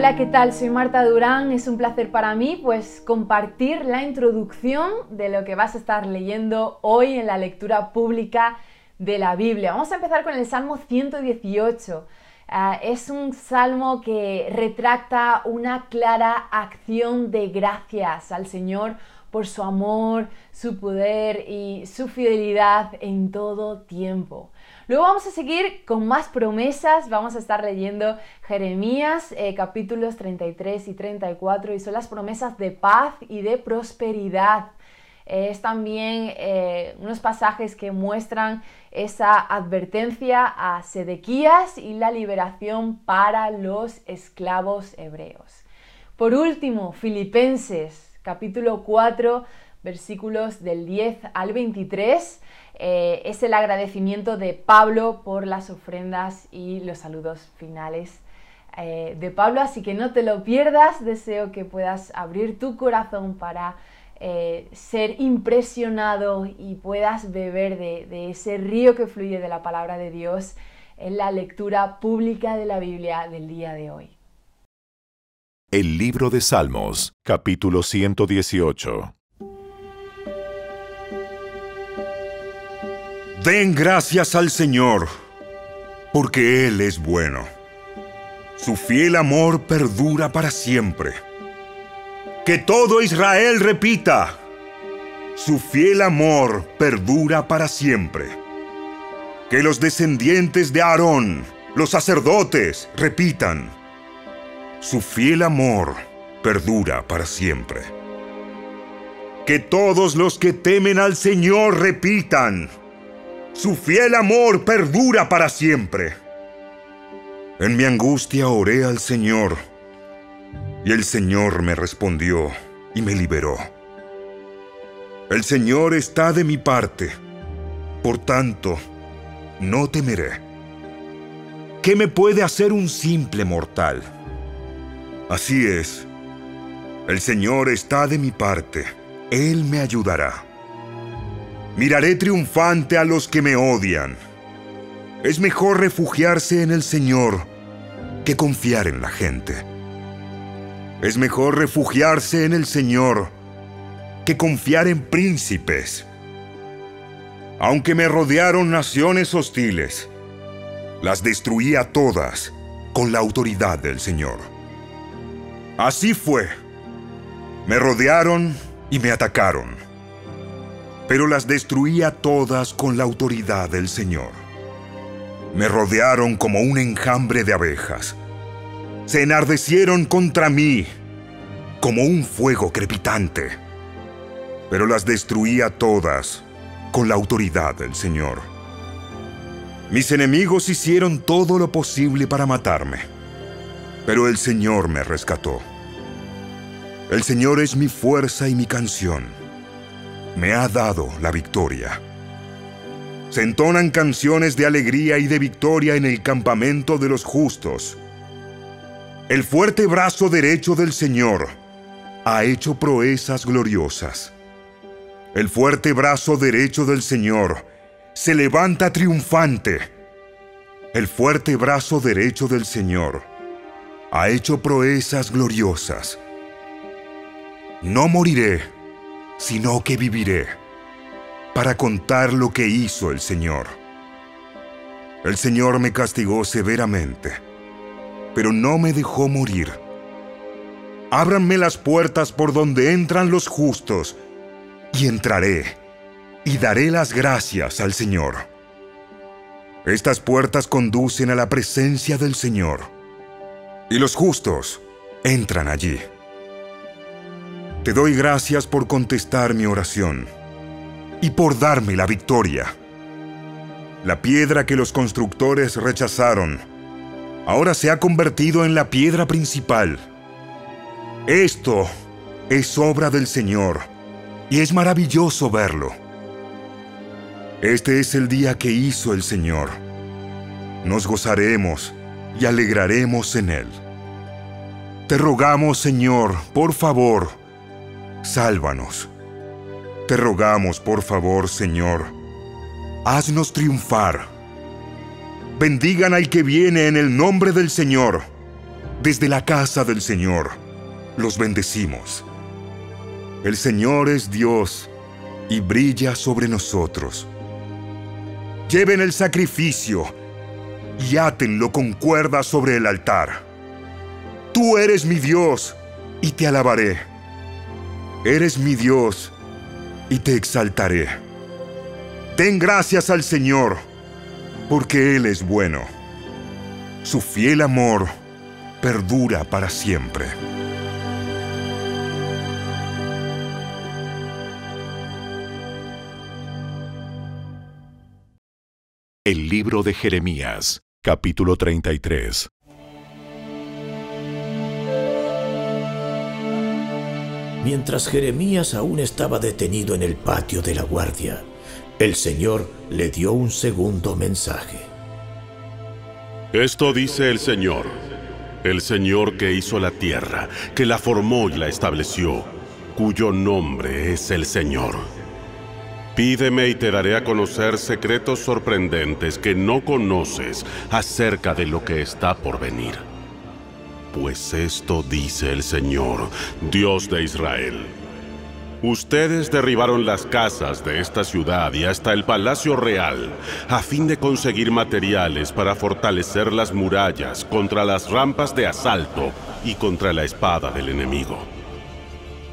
Hola, ¿qué tal? Soy Marta Durán. Es un placer para mí pues compartir la introducción de lo que vas a estar leyendo hoy en la lectura pública de la Biblia. Vamos a empezar con el Salmo 118. Ah, es un salmo que retracta una clara acción de gracias al Señor por su amor, su poder y su fidelidad en todo tiempo. Luego vamos a seguir con más promesas, vamos a estar leyendo Jeremías eh, capítulos 33 y 34 y son las promesas de paz y de prosperidad. es también eh, unos pasajes que muestran esa advertencia a Sedequías y la liberación para los esclavos hebreos. Por último, Filipenses capítulo 4 versículos del 10 al 23 eh, es el agradecimiento de Pablo por las ofrendas y los saludos finales eh, de Pablo, así que no te lo pierdas, deseo que puedas abrir tu corazón para eh, ser impresionado y puedas beber de, de ese río que fluye de la palabra de Dios en la lectura pública de la Biblia del día de hoy. El libro de Salmos, capítulo 118. Den gracias al Señor, porque Él es bueno. Su fiel amor perdura para siempre. Que todo Israel repita, su fiel amor perdura para siempre. Que los descendientes de Aarón, los sacerdotes, repitan, su fiel amor perdura para siempre. Que todos los que temen al Señor repitan, su fiel amor perdura para siempre. En mi angustia oré al Señor, y el Señor me respondió y me liberó. El Señor está de mi parte, por tanto, no temeré. ¿Qué me puede hacer un simple mortal? Así es, el Señor está de mi parte, Él me ayudará. Miraré triunfante a los que me odian. Es mejor refugiarse en el Señor que confiar en la gente. Es mejor refugiarse en el Señor que confiar en príncipes. Aunque me rodearon naciones hostiles, las destruí a todas con la autoridad del Señor. Así fue. Me rodearon y me atacaron pero las destruía todas con la autoridad del Señor. Me rodearon como un enjambre de abejas. Se enardecieron contra mí como un fuego crepitante, pero las destruía todas con la autoridad del Señor. Mis enemigos hicieron todo lo posible para matarme, pero el Señor me rescató. El Señor es mi fuerza y mi canción me ha dado la victoria. Se entonan canciones de alegría y de victoria en el campamento de los justos. El fuerte brazo derecho del Señor ha hecho proezas gloriosas. El fuerte brazo derecho del Señor se levanta triunfante. El fuerte brazo derecho del Señor ha hecho proezas gloriosas. No moriré sino que viviré para contar lo que hizo el Señor. El Señor me castigó severamente, pero no me dejó morir. Ábranme las puertas por donde entran los justos, y entraré, y daré las gracias al Señor. Estas puertas conducen a la presencia del Señor, y los justos entran allí. Te doy gracias por contestar mi oración y por darme la victoria. La piedra que los constructores rechazaron ahora se ha convertido en la piedra principal. Esto es obra del Señor y es maravilloso verlo. Este es el día que hizo el Señor. Nos gozaremos y alegraremos en él. Te rogamos, Señor, por favor, sálvanos. Te rogamos, por favor, Señor, haznos triunfar. Bendigan al que viene en el nombre del Señor. desde la casa del Señor, los bendecimos. El Señor es Dios y brilla sobre nosotros. Lleven el sacrificio y átenlo con cuerdas sobre el altar. Tú eres mi Dios y te alabaré. Eres mi Dios y te exaltaré. Den gracias al Señor, porque Él es bueno. Su fiel amor perdura para siempre. El libro de Jeremías, capítulo 33. Mientras Jeremías aún estaba detenido en el patio de la guardia, el Señor le dio un segundo mensaje. Esto dice el Señor, el Señor que hizo la tierra, que la formó y la estableció, cuyo nombre es el Señor. Pídeme y te daré a conocer secretos sorprendentes que no conoces acerca de lo que está por venir. Pues esto dice el Señor, Dios de Israel. Ustedes derribaron las casas de esta ciudad y hasta el palacio real a fin de conseguir materiales para fortalecer las murallas contra las rampas de asalto y contra la espada del enemigo.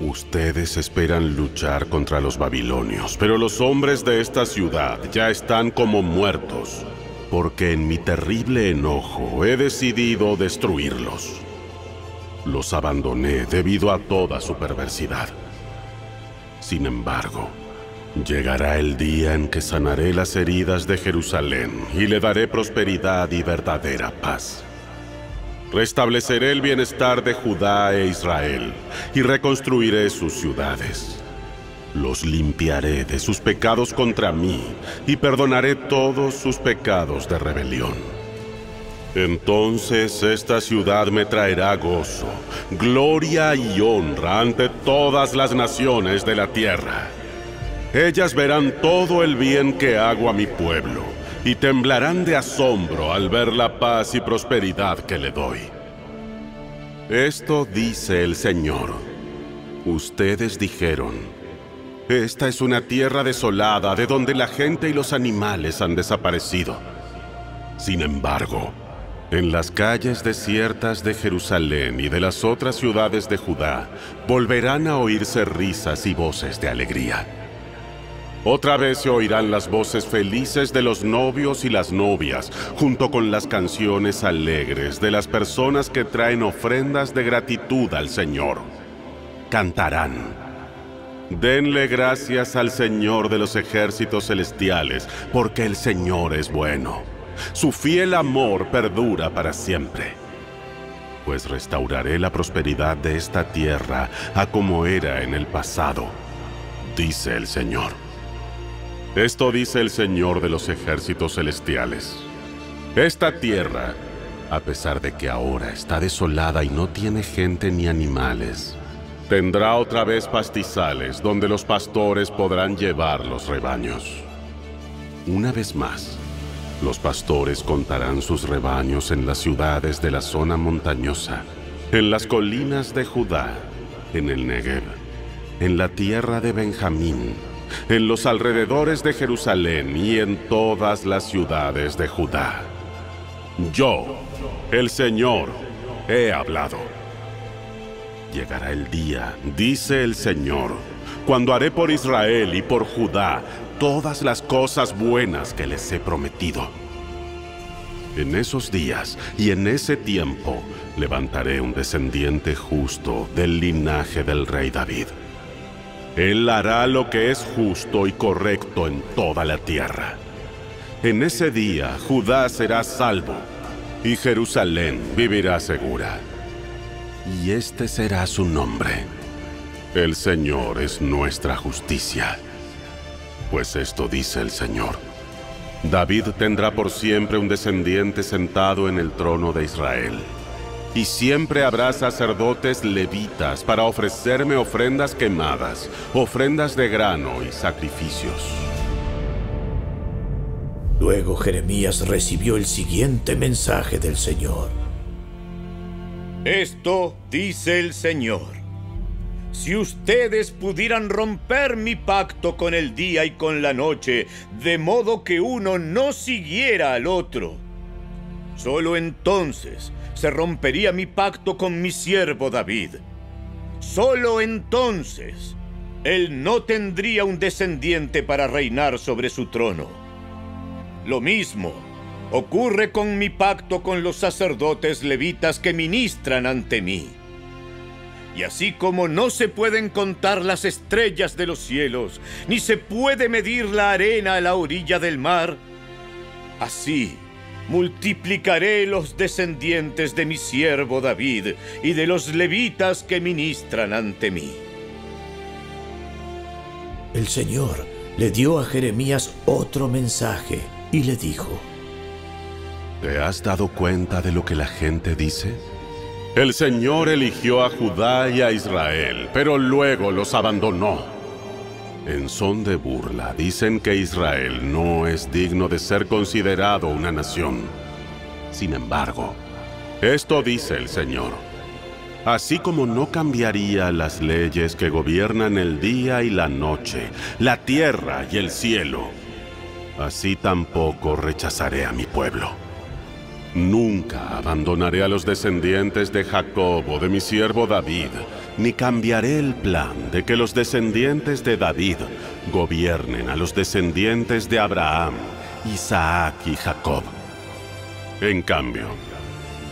Ustedes esperan luchar contra los babilonios, pero los hombres de esta ciudad ya están como muertos, porque en mi terrible enojo he decidido destruirlos. Los abandoné debido a toda su perversidad. Sin embargo, llegará el día en que sanaré las heridas de Jerusalén y le daré prosperidad y verdadera paz. Restableceré el bienestar de Judá e Israel y reconstruiré sus ciudades. Los limpiaré de sus pecados contra mí y perdonaré todos sus pecados de rebelión. Entonces esta ciudad me traerá gozo, gloria y honra ante todas las naciones de la tierra. Ellas verán todo el bien que hago a mi pueblo y temblarán de asombro al ver la paz y prosperidad que le doy. Esto dice el Señor. Ustedes dijeron, esta es una tierra desolada de donde la gente y los animales han desaparecido. Sin embargo, en las calles desiertas de Jerusalén y de las otras ciudades de Judá volverán a oírse risas y voces de alegría. Otra vez se oirán las voces felices de los novios y las novias, junto con las canciones alegres de las personas que traen ofrendas de gratitud al Señor. Cantarán. Denle gracias al Señor de los ejércitos celestiales, porque el Señor es bueno. Su fiel amor perdura para siempre. Pues restauraré la prosperidad de esta tierra a como era en el pasado, dice el Señor. Esto dice el Señor de los ejércitos celestiales. Esta tierra, a pesar de que ahora está desolada y no tiene gente ni animales, tendrá otra vez pastizales donde los pastores podrán llevar los rebaños. Una vez más, los pastores contarán sus rebaños en las ciudades de la zona montañosa, en las colinas de Judá, en el Negev, en la tierra de Benjamín, en los alrededores de Jerusalén y en todas las ciudades de Judá. Yo, el Señor, he hablado. Llegará el día, dice el Señor, cuando haré por Israel y por Judá todas las cosas buenas que les he prometido. En esos días y en ese tiempo levantaré un descendiente justo del linaje del rey David él hará lo que es justo y correcto en toda la tierra. En ese día Judá será salvo y Jerusalén vivirá segura. Y este será su nombre. El Señor es nuestra justicia. Pues esto dice el Señor. David tendrá por siempre un descendiente sentado en el trono de Israel y siempre habrá sacerdotes levitas para ofrecerme ofrendas quemadas, ofrendas de grano y sacrificios. Luego Jeremías recibió el siguiente mensaje del Señor. Esto dice el Señor. Si ustedes pudieran romper mi pacto con el día y con la noche, de modo que uno no siguiera al otro, solo entonces se rompería mi pacto con mi siervo David. Solo entonces él no tendría un descendiente para reinar sobre su trono. Lo mismo ocurre con mi pacto con los sacerdotes levitas que ministran ante mí. Y así como no se pueden contar las estrellas de los cielos, ni se puede medir la arena a la orilla del mar, así multiplicaré los descendientes de mi siervo David y de los levitas que ministran ante mí. El Señor le dio a Jeremías otro mensaje y le dijo, ¿Te has dado cuenta de lo que la gente dice? El Señor eligió a Judá y a Israel, pero luego los abandonó. En son de burla dicen que Israel no es digno de ser considerado una nación. Sin embargo, esto dice el Señor. Así como no cambiaría las leyes que gobiernan el día y la noche, la tierra y el cielo, así tampoco rechazaré a mi pueblo. Nunca abandonaré a los descendientes de Jacob o de mi siervo David, ni cambiaré el plan de que los descendientes de David gobiernen a los descendientes de Abraham, Isaac y Jacob. En cambio,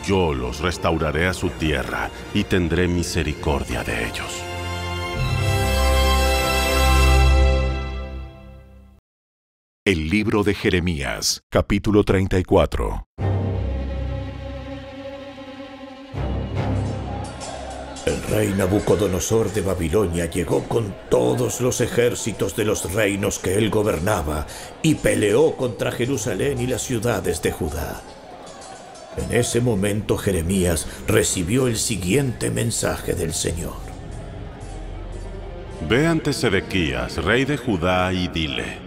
yo los restauraré a su tierra y tendré misericordia de ellos. El libro de Jeremías, capítulo 34. Rey Nabucodonosor de Babilonia llegó con todos los ejércitos de los reinos que él gobernaba y peleó contra Jerusalén y las ciudades de Judá. En ese momento Jeremías recibió el siguiente mensaje del Señor. Ve ante Sedequías, rey de Judá, y dile,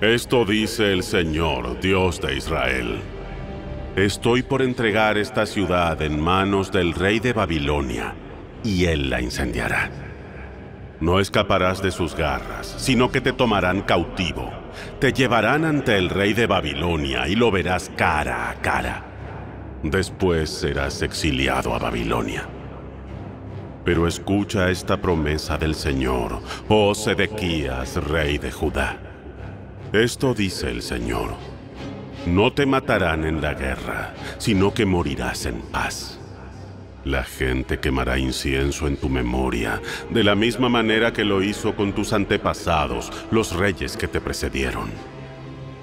Esto dice el Señor, Dios de Israel. Estoy por entregar esta ciudad en manos del rey de Babilonia, y él la incendiará. No escaparás de sus garras, sino que te tomarán cautivo. Te llevarán ante el rey de Babilonia y lo verás cara a cara. Después serás exiliado a Babilonia. Pero escucha esta promesa del Señor, oh Sedequías, rey de Judá. Esto dice el Señor. No te matarán en la guerra, sino que morirás en paz. La gente quemará incienso en tu memoria, de la misma manera que lo hizo con tus antepasados, los reyes que te precedieron.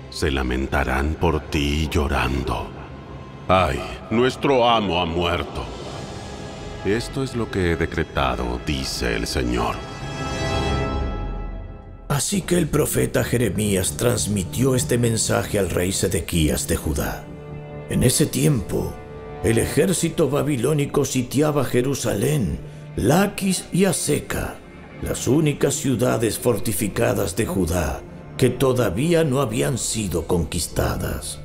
Se lamentarán por ti llorando. Ay, nuestro amo ha muerto. Esto es lo que he decretado, dice el Señor. Así que el profeta Jeremías transmitió este mensaje al rey Sedequías de Judá. En ese tiempo, el ejército babilónico sitiaba Jerusalén, Laquis y Aseca, las únicas ciudades fortificadas de Judá que todavía no habían sido conquistadas.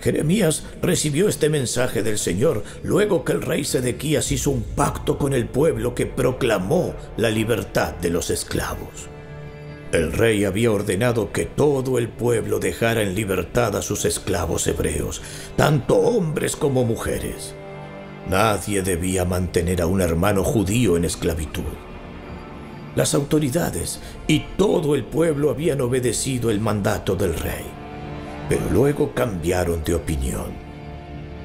Jeremías recibió este mensaje del Señor luego que el rey Sedequías hizo un pacto con el pueblo que proclamó la libertad de los esclavos. El rey había ordenado que todo el pueblo dejara en libertad a sus esclavos hebreos, tanto hombres como mujeres. Nadie debía mantener a un hermano judío en esclavitud. Las autoridades y todo el pueblo habían obedecido el mandato del rey, pero luego cambiaron de opinión.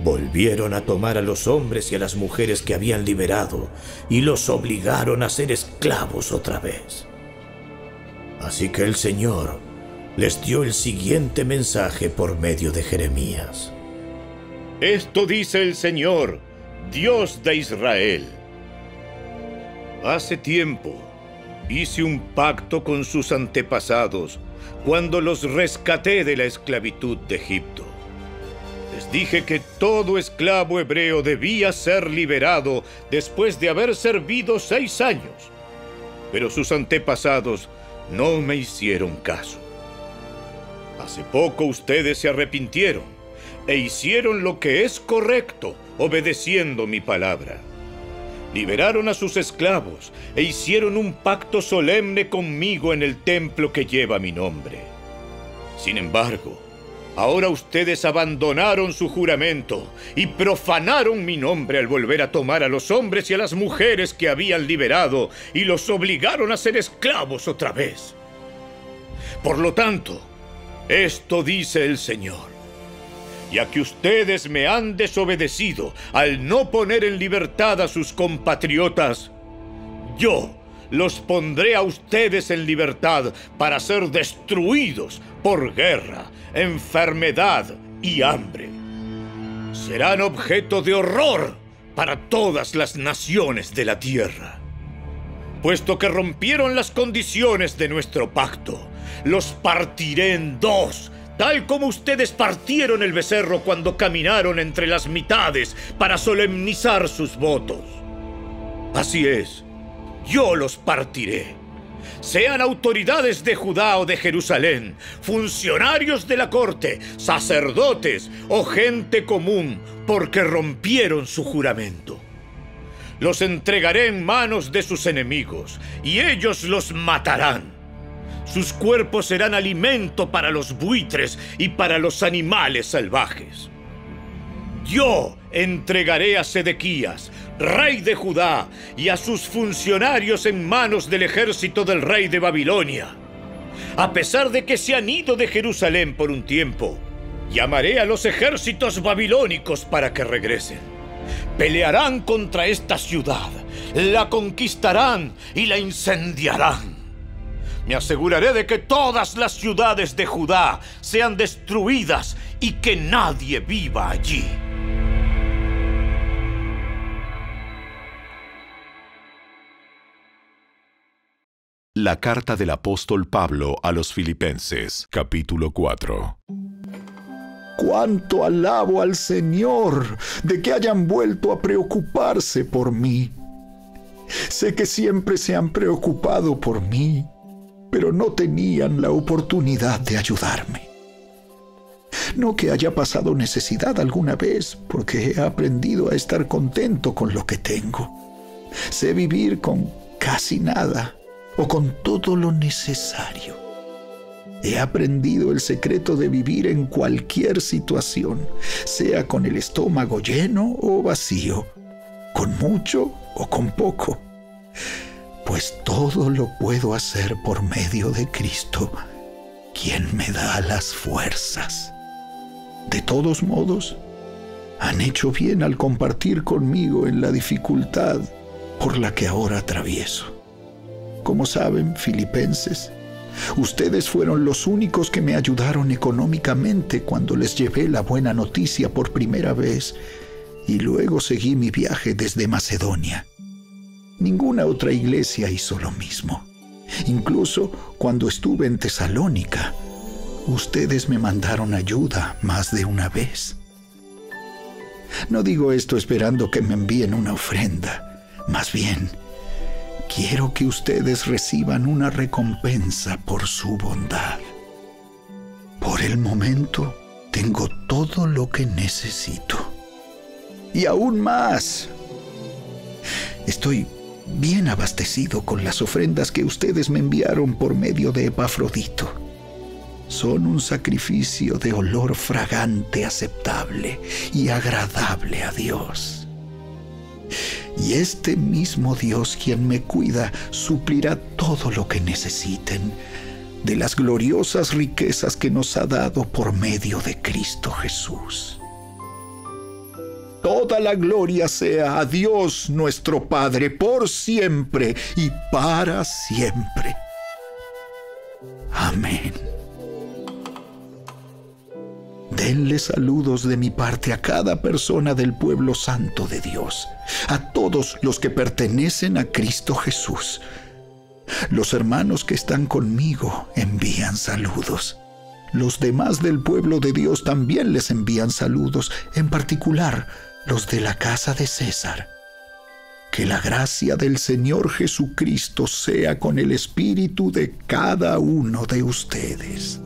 Volvieron a tomar a los hombres y a las mujeres que habían liberado y los obligaron a ser esclavos otra vez. Así que el Señor les dio el siguiente mensaje por medio de Jeremías. Esto dice el Señor, Dios de Israel. Hace tiempo hice un pacto con sus antepasados cuando los rescaté de la esclavitud de Egipto. Les dije que todo esclavo hebreo debía ser liberado después de haber servido seis años. Pero sus antepasados no me hicieron caso. Hace poco ustedes se arrepintieron e hicieron lo que es correcto, obedeciendo mi palabra. Liberaron a sus esclavos e hicieron un pacto solemne conmigo en el templo que lleva mi nombre. Sin embargo, Ahora ustedes abandonaron su juramento y profanaron mi nombre al volver a tomar a los hombres y a las mujeres que habían liberado y los obligaron a ser esclavos otra vez. Por lo tanto, esto dice el Señor. Ya que ustedes me han desobedecido al no poner en libertad a sus compatriotas, yo los pondré a ustedes en libertad para ser destruidos por guerra, enfermedad y hambre. Serán objeto de horror para todas las naciones de la tierra. Puesto que rompieron las condiciones de nuestro pacto, los partiré en dos, tal como ustedes partieron el becerro cuando caminaron entre las mitades para solemnizar sus votos. Así es, yo los partiré. Sean autoridades de Judá o de Jerusalén, funcionarios de la corte, sacerdotes o gente común, porque rompieron su juramento. Los entregaré en manos de sus enemigos, y ellos los matarán. Sus cuerpos serán alimento para los buitres y para los animales salvajes. Yo entregaré a Sedequías, rey de Judá, y a sus funcionarios en manos del ejército del rey de Babilonia. A pesar de que se han ido de Jerusalén por un tiempo, llamaré a los ejércitos babilónicos para que regresen. Pelearán contra esta ciudad, la conquistarán y la incendiarán. Me aseguraré de que todas las ciudades de Judá sean destruidas y que nadie viva allí. La carta del apóstol Pablo a los Filipenses, capítulo 4. Cuánto alabo al Señor de que hayan vuelto a preocuparse por mí. Sé que siempre se han preocupado por mí, pero no tenían la oportunidad de ayudarme. No que haya pasado necesidad alguna vez, porque he aprendido a estar contento con lo que tengo. Sé vivir con casi nada o con todo lo necesario. He aprendido el secreto de vivir en cualquier situación, sea con el estómago lleno o vacío, con mucho o con poco, pues todo lo puedo hacer por medio de Cristo, quien me da las fuerzas. De todos modos, han hecho bien al compartir conmigo en la dificultad por la que ahora atravieso. Como saben, filipenses, ustedes fueron los únicos que me ayudaron económicamente cuando les llevé la buena noticia por primera vez y luego seguí mi viaje desde Macedonia. Ninguna otra iglesia hizo lo mismo. Incluso cuando estuve en Tesalónica, ustedes me mandaron ayuda más de una vez. No digo esto esperando que me envíen una ofrenda, más bien quiero que ustedes reciban una recompensa por su bondad. Por el momento tengo todo lo que necesito. Y aún más. Estoy bien abastecido con las ofrendas que ustedes me enviaron por medio de Epafrodito. Son un sacrificio de olor fragante, aceptable y agradable a Dios. Y este mismo Dios quien me cuida suplirá todo lo que necesiten de las gloriosas riquezas que nos ha dado por medio de Cristo Jesús. Toda la gloria sea a Dios nuestro Padre por siempre y para siempre. Amén. Denle saludos de mi parte a cada persona del pueblo santo de Dios, a todos los que pertenecen a Cristo Jesús. Los hermanos que están conmigo envían saludos. Los demás del pueblo de Dios también les envían saludos, en particular los de la casa de César. Que la gracia del Señor Jesucristo sea con el espíritu de cada uno de ustedes.